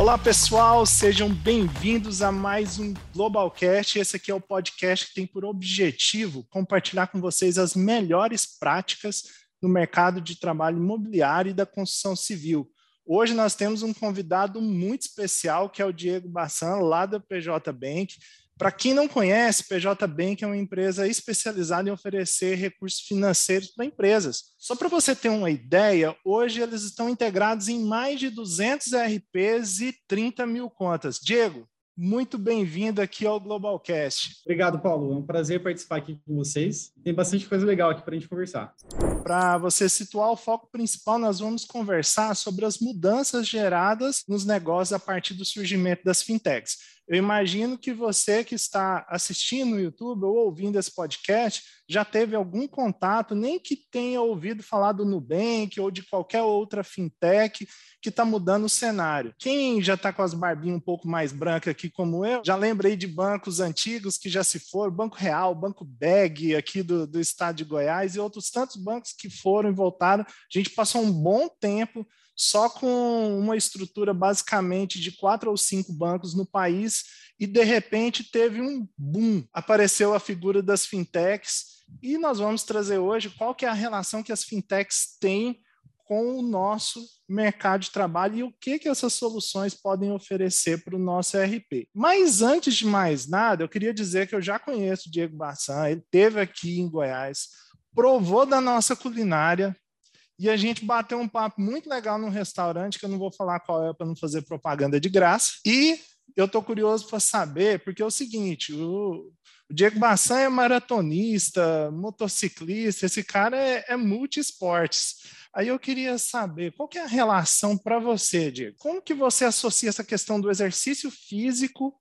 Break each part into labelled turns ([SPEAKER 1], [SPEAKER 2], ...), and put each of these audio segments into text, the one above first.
[SPEAKER 1] Olá pessoal, sejam bem-vindos a mais um Globalcast. Esse aqui é o podcast que tem por objetivo compartilhar com vocês as melhores práticas no mercado de trabalho imobiliário e da construção civil. Hoje nós temos um convidado muito especial, que é o Diego Bassan, lá da PJ Bank. Para quem não conhece, PJ Bank é uma empresa especializada em oferecer recursos financeiros para empresas. Só para você ter uma ideia, hoje eles estão integrados em mais de 200 RPs e 30 mil contas. Diego, muito bem-vindo aqui ao Globalcast.
[SPEAKER 2] Obrigado, Paulo. É um prazer participar aqui com vocês. Tem bastante coisa legal aqui para a gente conversar.
[SPEAKER 1] Para você situar o foco principal, nós vamos conversar sobre as mudanças geradas nos negócios a partir do surgimento das fintechs. Eu imagino que você que está assistindo no YouTube ou ouvindo esse podcast já teve algum contato, nem que tenha ouvido falar do Nubank ou de qualquer outra fintech que está mudando o cenário. Quem já está com as barbinhas um pouco mais brancas aqui, como eu, já lembrei de bancos antigos que já se foram, Banco Real, Banco Beg aqui do, do estado de Goiás e outros tantos bancos que foram e voltaram. A gente passou um bom tempo só com uma estrutura basicamente de quatro ou cinco bancos no país e de repente teve um boom, apareceu a figura das fintechs e nós vamos trazer hoje qual que é a relação que as fintechs têm com o nosso mercado de trabalho e o que, que essas soluções podem oferecer para o nosso RP. Mas antes de mais nada, eu queria dizer que eu já conheço o Diego Bassan, ele teve aqui em Goiás, provou da nossa culinária, e a gente bateu um papo muito legal num restaurante, que eu não vou falar qual é para não fazer propaganda de graça. E eu estou curioso para saber, porque é o seguinte: o, Diego Bassan é maratonista, motociclista, esse cara é, é. Aí eu queria saber qual que é a relação para você, Diego? Como que você associa essa questão do exercício físico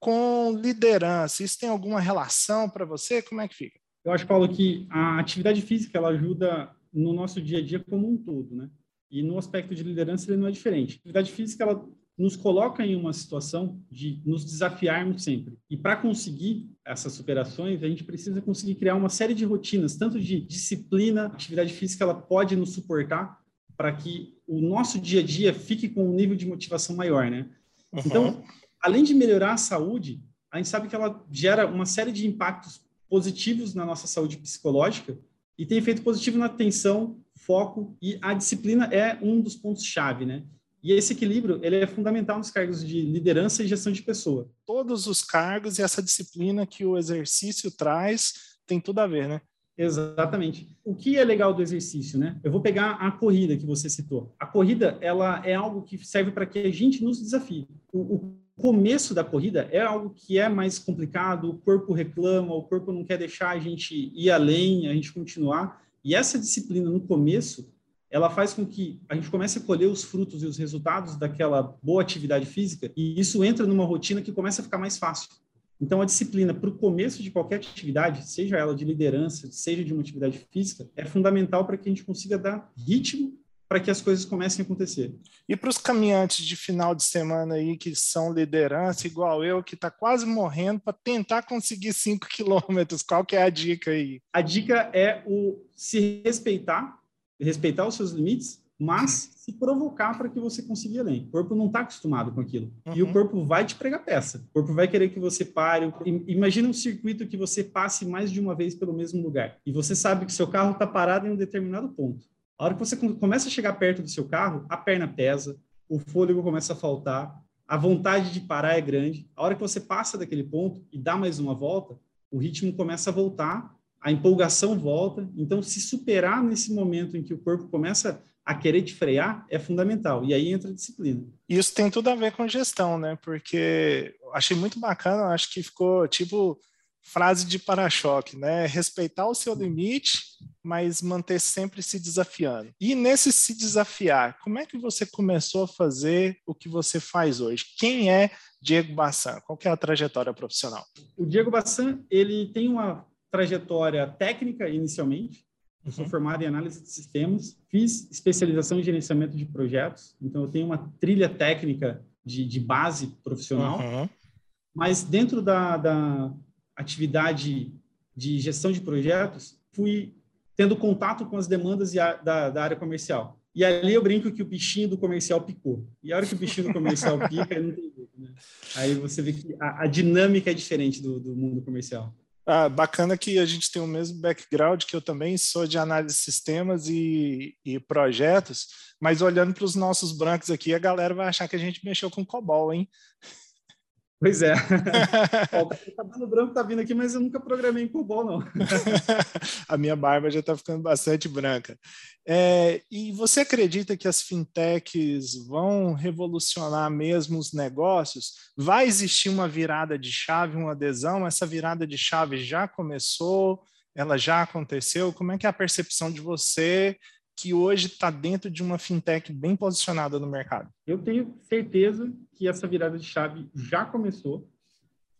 [SPEAKER 1] com liderança? Isso tem alguma relação para você? Como é que fica?
[SPEAKER 2] Eu acho, Paulo, que a atividade física ela ajuda no nosso dia a dia como um todo, né? E no aspecto de liderança ele não é diferente. A atividade física ela nos coloca em uma situação de nos desafiarmos sempre. E para conseguir essas superações, a gente precisa conseguir criar uma série de rotinas, tanto de disciplina, atividade física ela pode nos suportar para que o nosso dia a dia fique com um nível de motivação maior, né? Uhum. Então, além de melhorar a saúde, a gente sabe que ela gera uma série de impactos positivos na nossa saúde psicológica e tem efeito positivo na atenção, foco e a disciplina é um dos pontos-chave, né? E esse equilíbrio ele é fundamental nos cargos de liderança e gestão de pessoa.
[SPEAKER 1] Todos os cargos e essa disciplina que o exercício traz tem tudo a ver, né?
[SPEAKER 2] Exatamente. O que é legal do exercício, né? Eu vou pegar a corrida que você citou. A corrida, ela é algo que serve para que a gente nos desafie. O, o começo da corrida é algo que é mais complicado, o corpo reclama, o corpo não quer deixar a gente ir além, a gente continuar. E essa disciplina no começo, ela faz com que a gente comece a colher os frutos e os resultados daquela boa atividade física, e isso entra numa rotina que começa a ficar mais fácil. Então, a disciplina para o começo de qualquer atividade, seja ela de liderança, seja de uma atividade física, é fundamental para que a gente consiga dar ritmo para que as coisas comecem a acontecer.
[SPEAKER 1] E para os caminhantes de final de semana aí que são liderança, igual eu, que está quase morrendo para tentar conseguir 5 quilômetros, qual que é a dica aí?
[SPEAKER 2] A dica é o se respeitar, respeitar os seus limites, mas se provocar para que você consiga ir além. O corpo não está acostumado com aquilo. Uhum. E o uhum. corpo vai te pregar peça. O corpo vai querer que você pare. Imagina um circuito que você passe mais de uma vez pelo mesmo lugar. E você sabe que seu carro está parado em um determinado ponto. A hora que você começa a chegar perto do seu carro, a perna pesa, o fôlego começa a faltar, a vontade de parar é grande. A hora que você passa daquele ponto e dá mais uma volta, o ritmo começa a voltar, a empolgação volta. Então, se superar nesse momento em que o corpo começa a querer te frear é fundamental. E aí entra a disciplina.
[SPEAKER 1] Isso tem tudo a ver com gestão, né? Porque achei muito bacana, acho que ficou tipo frase de para-choque, né? Respeitar o seu limite, mas manter sempre se desafiando. E nesse se desafiar, como é que você começou a fazer o que você faz hoje? Quem é Diego Bassan? Qual é a trajetória profissional?
[SPEAKER 2] O Diego Bassan, ele tem uma trajetória técnica inicialmente. Eu sou uhum. formado em análise de sistemas, fiz especialização em gerenciamento de projetos, então eu tenho uma trilha técnica de, de base profissional. Uhum. Mas dentro da, da atividade de gestão de projetos, fui tendo contato com as demandas da, da área comercial. E ali eu brinco que o bichinho do comercial picou. E a hora que o bichinho do comercial pica, não tem jeito, né? Aí você vê que a, a dinâmica é diferente do, do mundo comercial.
[SPEAKER 1] Ah, bacana que a gente tem o mesmo background, que eu também sou de análise de sistemas e, e projetos, mas olhando para os nossos brancos aqui, a galera vai achar que a gente mexeu com COBOL, hein?
[SPEAKER 2] Pois é. o cabelo branco está vindo aqui, mas eu nunca programei em COBOL, não.
[SPEAKER 1] a minha barba já está ficando bastante branca. É, e você acredita que as fintechs vão revolucionar mesmo os negócios? Vai existir uma virada de chave, uma adesão? Essa virada de chave já começou? Ela já aconteceu? Como é que é a percepção de você que hoje está dentro de uma fintech bem posicionada no mercado?
[SPEAKER 2] Eu tenho certeza que essa virada de chave já começou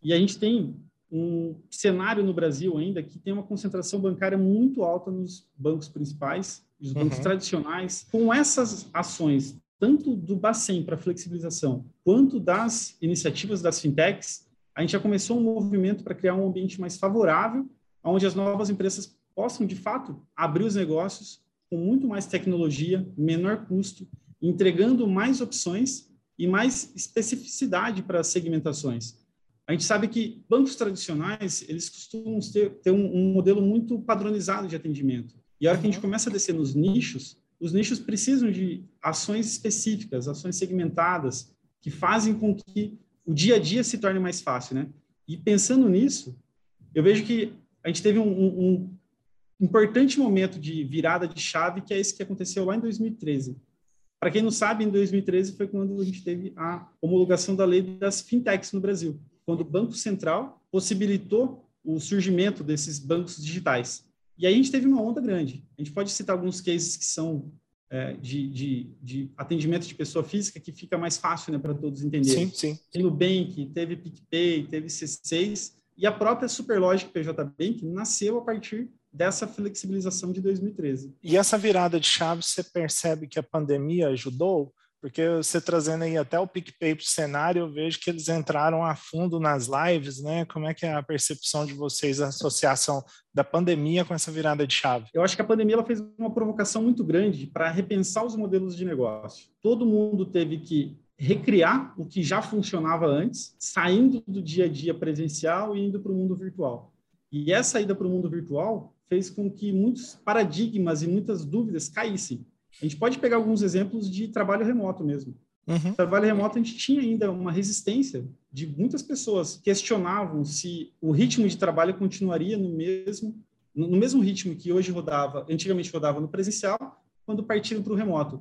[SPEAKER 2] e a gente tem um cenário no Brasil ainda que tem uma concentração bancária muito alta nos bancos principais, os bancos uhum. tradicionais. Com essas ações, tanto do Bacen para flexibilização, quanto das iniciativas das fintechs, a gente já começou um movimento para criar um ambiente mais favorável, onde as novas empresas possam, de fato, abrir os negócios com muito mais tecnologia, menor custo, entregando mais opções e mais especificidade para as segmentações. A gente sabe que bancos tradicionais, eles costumam ter, ter um, um, modelo muito padronizado de atendimento. E a hora que a gente uhum. começa a descer nos nichos, os nichos precisam de ações específicas, ações segmentadas, que fazem com que o dia a dia se torne mais fácil, né? E pensando nisso, eu vejo que a gente teve um, um, importante momento de virada de chave, que é esse que aconteceu lá em 2013. Para quem não sabe, em 2013 foi quando a gente teve a homologação da lei das fintechs no Brasil, quando o Banco Central possibilitou o surgimento desses bancos digitais. E aí a gente teve uma onda grande. A gente pode citar alguns cases que são é, de, de, de, atendimento de pessoa física que fica mais fácil né, para todos entenderem.
[SPEAKER 1] Sim, sim.
[SPEAKER 2] Tem o Bank, teve PicPay, teve C6, e a própria Superlogic PJ Bank nasceu a partir dessa flexibilização de 2013.
[SPEAKER 1] E essa virada de chave, você percebe que a pandemia ajudou? Porque você trazendo aí até o PicPay para o cenário, eu vejo que eles entraram a fundo nas lives, né? Como é que é a percepção de vocês, a associação da pandemia com essa virada de chave?
[SPEAKER 2] Eu acho que a pandemia ela fez uma provocação muito grande para repensar os modelos de negócio. Todo mundo teve que recriar o que já funcionava antes, saindo do dia a dia presencial e indo para o mundo virtual. E essa ida para o mundo virtual fez com que muitos paradigmas e muitas dúvidas caíssem. A gente pode pegar alguns exemplos de trabalho remoto mesmo. Uhum. Trabalho remoto, a gente tinha ainda uma resistência de muitas pessoas questionavam se o ritmo de trabalho continuaria no mesmo no mesmo ritmo que hoje rodava, antigamente rodava no presencial, quando partiram para o remoto.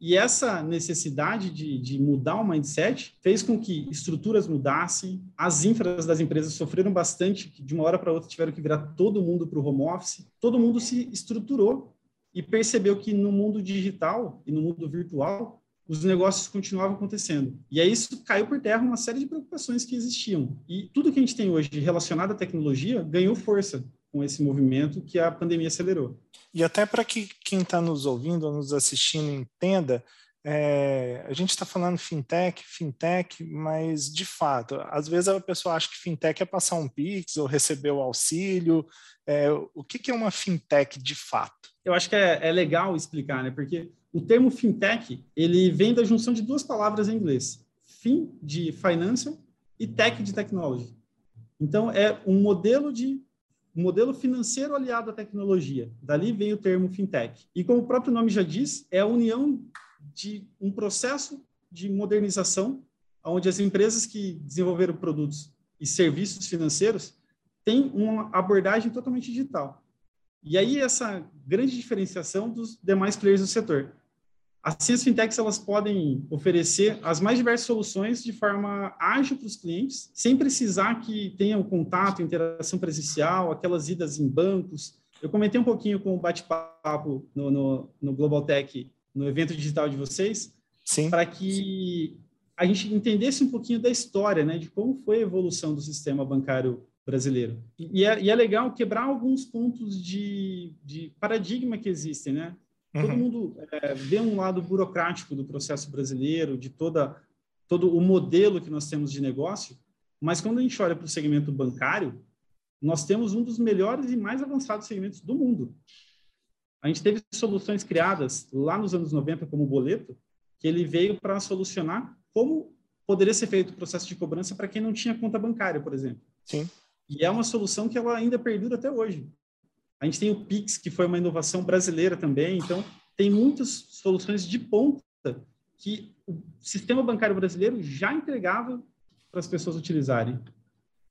[SPEAKER 2] E essa necessidade de, de, mudar o mindset fez com que estruturas mudassem, as infras das empresas sofreram bastante, de uma hora para outra tiveram que virar todo mundo para o home office. Todo mundo se estruturou e percebeu que no mundo digital e no mundo virtual, os negócios continuavam acontecendo. E aí isso caiu por terra uma série de preocupações que existiam. E tudo que a gente tem hoje relacionado à tecnologia ganhou força com esse movimento que a pandemia acelerou.
[SPEAKER 1] E até para que quem está nos ouvindo ou nos assistindo entenda, é, a gente está falando fintech, fintech, mas de fato, às vezes a pessoa acha que fintech é passar um Pix ou receber o auxílio. É, o que, que, é uma fintech de fato?
[SPEAKER 2] Eu acho que é, é, legal explicar, né? Porque o termo fintech ele vem da junção de duas palavras em inglês: fin de financial e tech de technology. Então é um modelo de um modelo financeiro aliado à tecnologia. Dali vem o termo fintech. E como o próprio nome já diz, é a união de um processo de modernização, onde as empresas que desenvolveram produtos e serviços financeiros têm uma abordagem totalmente digital. E aí essa grande diferenciação dos demais players do setor. Assim, as fintechs elas podem oferecer as mais diversas soluções de forma ágil para os clientes, sem precisar que tenham contato, interação presencial, aquelas idas em bancos. Eu comentei um pouquinho com o bate-papo no, no, no Global Tech, no evento digital de vocês, para que a gente entendesse um pouquinho da história, né, de como foi a evolução do sistema bancário brasileiro. E é, e é legal quebrar alguns pontos de, de paradigma que existem, né? Todo uhum. mundo é, vê um lado burocrático do processo brasileiro, de toda todo o modelo que nós temos de negócio, mas quando a gente olha para o segmento bancário, nós temos um dos melhores e mais avançados segmentos do mundo. A gente teve soluções criadas lá nos anos 90, como o boleto, que ele veio para solucionar como poderia ser feito o processo de cobrança para quem não tinha conta bancária, por exemplo.
[SPEAKER 1] Sim.
[SPEAKER 2] E é uma solução que ela ainda perdura até hoje. A gente tem o Pix, que foi uma inovação brasileira também. Então, tem muitas soluções de ponta que o sistema bancário brasileiro já entregava para as pessoas utilizarem.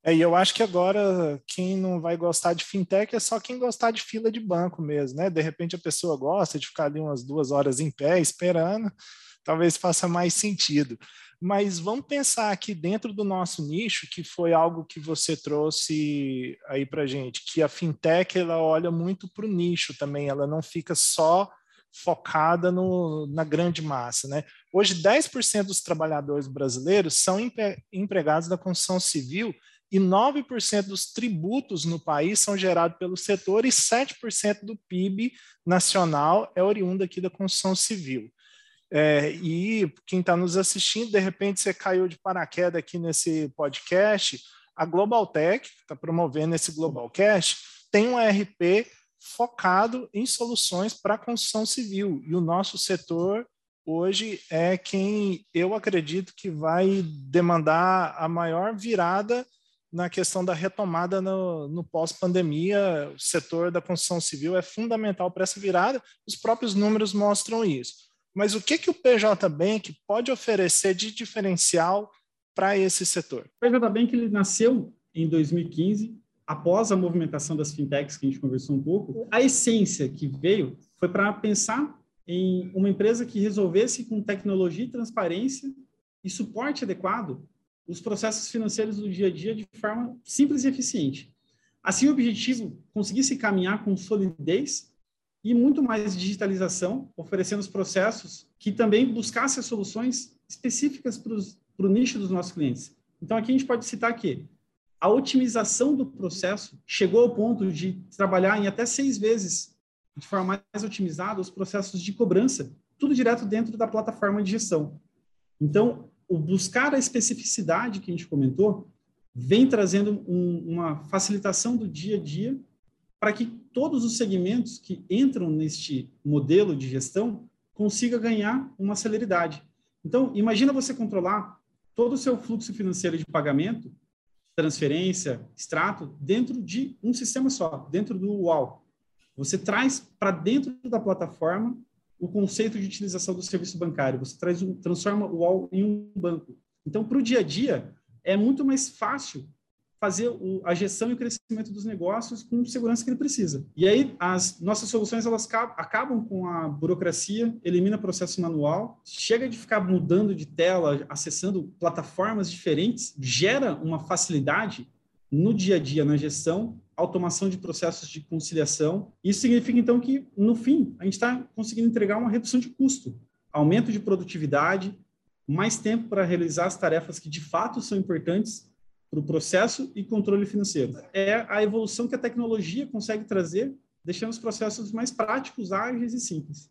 [SPEAKER 1] É, e eu acho que agora quem não vai gostar de fintech é só quem gostar de fila de banco mesmo, né? De repente a pessoa gosta de ficar ali umas duas horas em pé esperando, talvez faça mais sentido. Mas vamos pensar aqui dentro do nosso nicho, que foi algo que você trouxe aí para gente, que a fintech ela olha muito para o nicho também, ela não fica só focada no, na grande massa. Né? Hoje, 10% dos trabalhadores brasileiros são empregados da construção civil e 9% dos tributos no país são gerados pelo setor e 7% do PIB nacional é oriundo aqui da construção civil. É, e quem está nos assistindo, de repente você caiu de paraquedas aqui nesse podcast, a Globaltech, que está promovendo esse Globalcast, tem um ERP focado em soluções para a construção civil. E o nosso setor hoje é quem eu acredito que vai demandar a maior virada na questão da retomada no, no pós-pandemia. O setor da construção civil é fundamental para essa virada, os próprios números mostram isso. Mas o que, que o PJ Bank pode oferecer de diferencial para esse setor?
[SPEAKER 2] O PJ Bank ele nasceu em 2015, após a movimentação das fintechs que a gente conversou um pouco. A essência que veio foi para pensar em uma empresa que resolvesse com tecnologia e transparência e suporte adequado os processos financeiros do dia a dia de forma simples e eficiente. Assim, o objetivo conseguisse caminhar com solidez e muito mais digitalização, oferecendo os processos que também buscassem soluções específicas para o nicho dos nossos clientes. Então, aqui a gente pode citar que a otimização do processo chegou ao ponto de trabalhar em até seis vezes, de forma mais otimizada, os processos de cobrança, tudo direto dentro da plataforma de gestão. Então, o buscar a especificidade que a gente comentou vem trazendo um, uma facilitação do dia a dia para que todos os segmentos que entram neste modelo de gestão consiga ganhar uma celeridade. Então, imagina você controlar todo o seu fluxo financeiro de pagamento, transferência, extrato, dentro de um sistema só, dentro do UAU. Você traz para dentro da plataforma o conceito de utilização do serviço bancário. Você traz um, transforma o UAU em um banco. Então, para o dia a dia, é muito mais fácil fazer o, a gestão e o crescimento dos negócios com segurança que ele precisa. E aí as nossas soluções elas acabam com a burocracia, elimina processo manual, chega de ficar mudando de tela, acessando plataformas diferentes, gera uma facilidade no dia a dia na gestão, automação de processos de conciliação. Isso significa então que no fim a gente está conseguindo entregar uma redução de custo, aumento de produtividade, mais tempo para realizar as tarefas que de fato são importantes para o processo e controle financeiro. É a evolução que a tecnologia consegue trazer, deixando os processos mais práticos, ágeis e simples.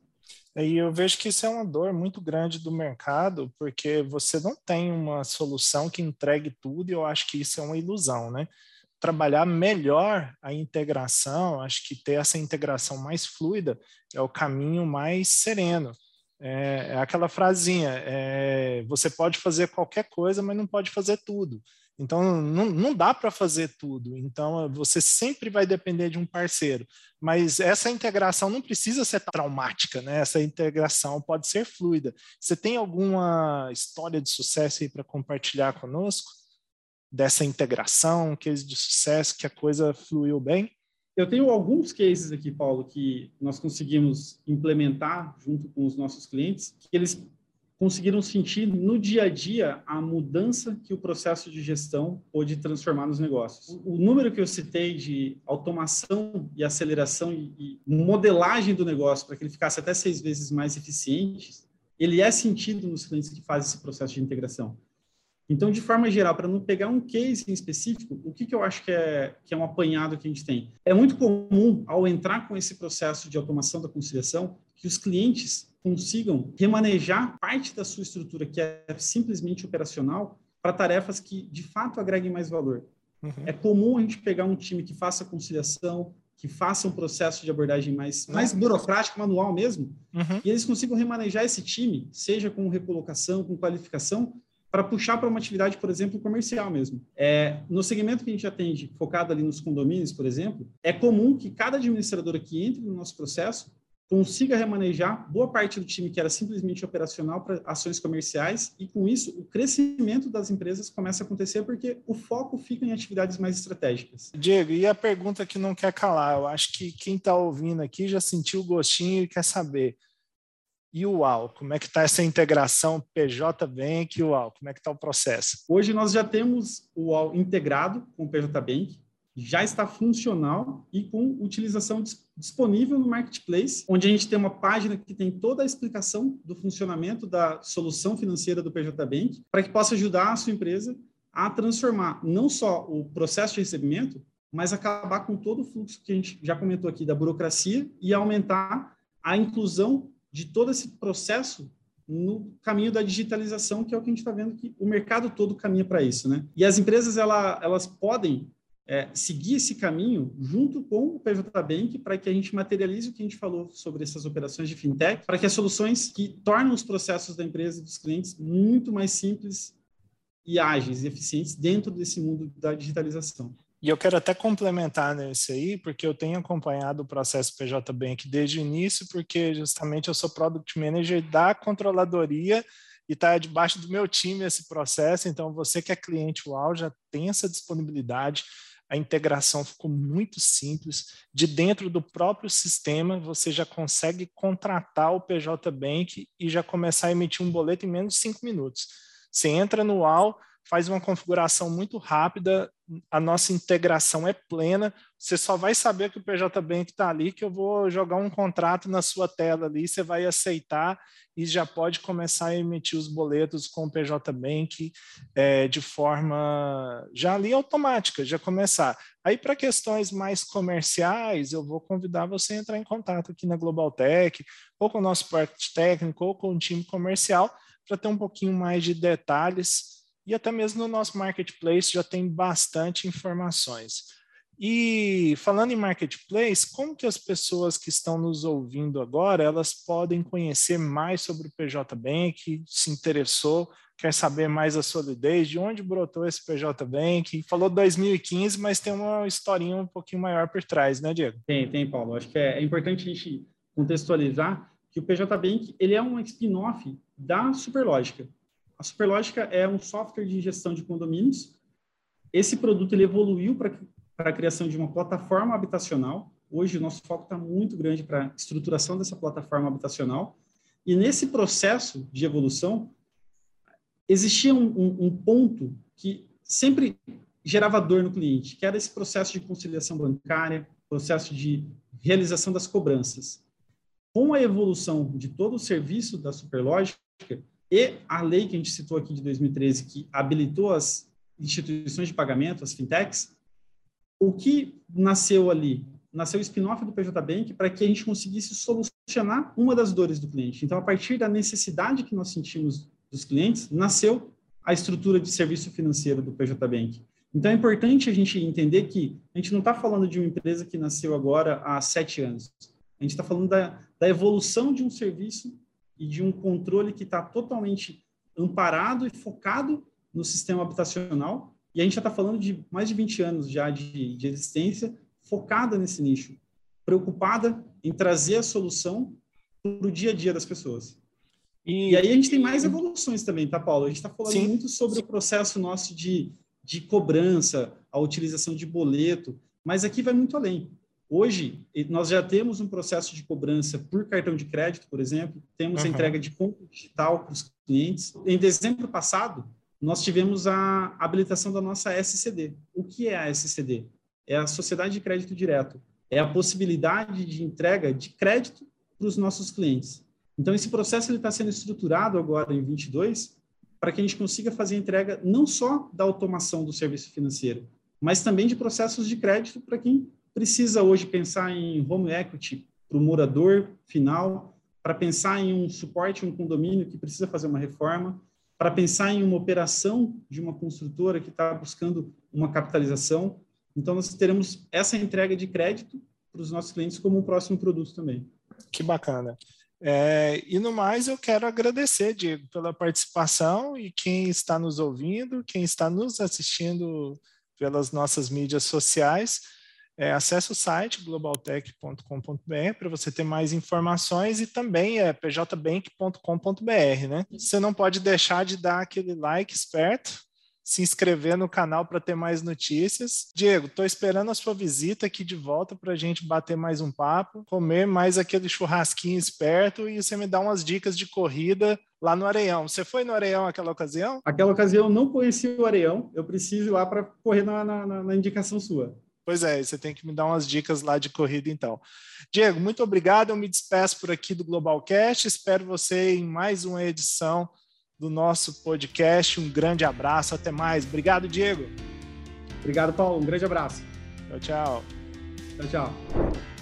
[SPEAKER 1] E eu vejo que isso é uma dor muito grande do mercado, porque você não tem uma solução que entregue tudo, e eu acho que isso é uma ilusão, né? Trabalhar melhor a integração, acho que ter essa integração mais fluida é o caminho mais sereno. É, é aquela frasinha: é, você pode fazer qualquer coisa, mas não pode fazer tudo. Então, não, não dá para fazer tudo. Então, você sempre vai depender de um parceiro. Mas essa integração não precisa ser traumática, né? Essa integração pode ser fluida. Você tem alguma história de sucesso aí para compartilhar conosco? Dessa integração, case de sucesso, que a coisa fluiu bem?
[SPEAKER 2] Eu tenho alguns cases aqui, Paulo, que nós conseguimos implementar junto com os nossos clientes, que eles conseguiram sentir no dia a dia a mudança que o processo de gestão pôde transformar nos negócios. O número que eu citei de automação e aceleração e modelagem do negócio para que ele ficasse até seis vezes mais eficiente, ele é sentido nos clientes que fazem esse processo de integração. Então, de forma geral, para não pegar um case em específico, o que, que eu acho que é, que é um apanhado que a gente tem? É muito comum, ao entrar com esse processo de automação da conciliação, que os clientes consigam remanejar parte da sua estrutura, que é simplesmente operacional, para tarefas que, de fato, agreguem mais valor. Uhum. É comum a gente pegar um time que faça conciliação, que façam um processo de abordagem mais, mais burocrático, manual mesmo, uhum. e eles consigam remanejar esse time, seja com recolocação, com qualificação, para puxar para uma atividade, por exemplo, comercial mesmo. É, no segmento que a gente atende, focado ali nos condomínios, por exemplo, é comum que cada administradora que entre no nosso processo consiga remanejar boa parte do time que era simplesmente operacional para ações comerciais e com isso o crescimento das empresas começa a acontecer porque o foco fica em atividades mais estratégicas.
[SPEAKER 1] Diego, e a pergunta que não quer calar, eu acho que quem está ouvindo aqui já sentiu o gostinho e quer saber. E o UAU, como é que está essa integração PJ Bank e o UAU? Como é que está o processo?
[SPEAKER 2] Hoje nós já temos o UAU integrado com o PJ Bank, já está funcional e com utilização disponível no marketplace, onde a gente tem uma página que tem toda a explicação do funcionamento da solução financeira do PJ Bank, para que possa ajudar a sua empresa a transformar não só o processo de recebimento, mas acabar com todo o fluxo que a gente já comentou aqui da burocracia e aumentar a inclusão de todo esse processo no caminho da digitalização, que é o que a gente está vendo que o mercado todo caminha para isso, né? E as empresas ela, elas podem é, seguir esse caminho junto com o PJ Bank para que a gente materialize o que a gente falou sobre essas operações de fintech, para que as soluções que tornam os processos da empresa e dos clientes muito mais simples e ágeis e eficientes dentro desse mundo da digitalização.
[SPEAKER 1] E eu quero até complementar nesse aí, porque eu tenho acompanhado o processo PJ Bank desde o início, porque justamente eu sou Product Manager da controladoria e está debaixo do meu time esse processo. Então, você que é cliente UAU já tem essa disponibilidade a integração ficou muito simples. De dentro do próprio sistema, você já consegue contratar o PJ Bank e já começar a emitir um boleto em menos de cinco minutos. Você entra no UAU, faz uma configuração muito rápida, a nossa integração é plena, você só vai saber que o PJ Bank está ali, que eu vou jogar um contrato na sua tela ali, você vai aceitar e já pode começar a emitir os boletos com o PJ Bank é, de forma já ali automática, já começar. Aí, para questões mais comerciais, eu vou convidar você a entrar em contato aqui na Global Tech, ou com o nosso parte técnico, ou com o time comercial, para ter um pouquinho mais de detalhes e até mesmo no nosso marketplace já tem bastante informações. E falando em marketplace, como que as pessoas que estão nos ouvindo agora, elas podem conhecer mais sobre o PJ Bank, se interessou, quer saber mais a solidez, de onde brotou esse PJ Bank? Falou 2015, mas tem uma historinha um pouquinho maior por trás, né, Diego?
[SPEAKER 2] Tem, tem, Paulo. Acho que é, é importante a gente contextualizar que o PJ Bank ele é um spin-off da Superlógica. A Superlógica é um software de gestão de condomínios. Esse produto ele evoluiu para a criação de uma plataforma habitacional. Hoje, o nosso foco está muito grande para a estruturação dessa plataforma habitacional. E nesse processo de evolução, existia um, um, um ponto que sempre gerava dor no cliente, que era esse processo de conciliação bancária, processo de realização das cobranças. Com a evolução de todo o serviço da Superlógica, e a lei que a gente citou aqui de 2013, que habilitou as instituições de pagamento, as fintechs, o que nasceu ali? Nasceu o spin-off do PJ Bank para que a gente conseguisse solucionar uma das dores do cliente. Então, a partir da necessidade que nós sentimos dos clientes, nasceu a estrutura de serviço financeiro do PJ Bank. Então, é importante a gente entender que a gente não está falando de uma empresa que nasceu agora há sete anos. A gente está falando da, da evolução de um serviço e de um controle que está totalmente amparado e focado no sistema habitacional. E a gente já está falando de mais de 20 anos já de, de existência focada nesse nicho, preocupada em trazer a solução para o dia a dia das pessoas. E, e, aí a gente tem mais evoluções também, tá, Paulo? A gente está falando sim, muito sobre sim. o processo nosso de, de cobrança, a utilização de boleto, mas aqui vai muito além. Hoje, nós já temos um processo de cobrança por cartão de crédito, por exemplo, temos uhum. a entrega de conta digital para os clientes. Em dezembro passado, nós tivemos a habilitação da nossa SCD. O que é a SCD? É a Sociedade de Crédito Direto. É a possibilidade de entrega de crédito para os nossos clientes. Então, esse processo está sendo estruturado agora em 22 para que a gente consiga fazer entrega não só da automação do serviço financeiro, mas também de processos de crédito para quem precisa hoje pensar em home equity para o morador final, para pensar em um suporte, um condomínio que precisa fazer uma reforma, para pensar em uma operação de uma construtora que está buscando uma capitalização. Então, nós teremos essa entrega de crédito para os nossos clientes como um próximo produto também.
[SPEAKER 1] Que bacana. É, e no mais, eu quero agradecer, Diego, pela participação e quem está nos ouvindo, quem está nos assistindo pelas nossas mídias sociais. É, acesse o site globaltech.com.br para você ter mais informações e também é pjbank.com.br, né? Você não pode deixar de dar aquele like esperto se inscrever no canal para ter mais notícias. Diego, estou esperando a sua visita aqui de volta para a gente bater mais um papo, comer mais aquele churrasquinho esperto e você me dá umas dicas de corrida lá no Areião. Você foi no Areião aquela ocasião?
[SPEAKER 2] Aquela ocasião eu não conheci o Areião, eu preciso ir lá para correr na, na, na indicação sua.
[SPEAKER 1] Pois é, você tem que me dar umas dicas lá de corrida, então. Diego, muito obrigado. Eu me despeço por aqui do Globalcast. Espero você em mais uma edição do nosso podcast. Um grande abraço, até mais. Obrigado, Diego.
[SPEAKER 2] Obrigado, Paulo. Um grande abraço.
[SPEAKER 1] Tchau, tchau.
[SPEAKER 2] Tchau, tchau.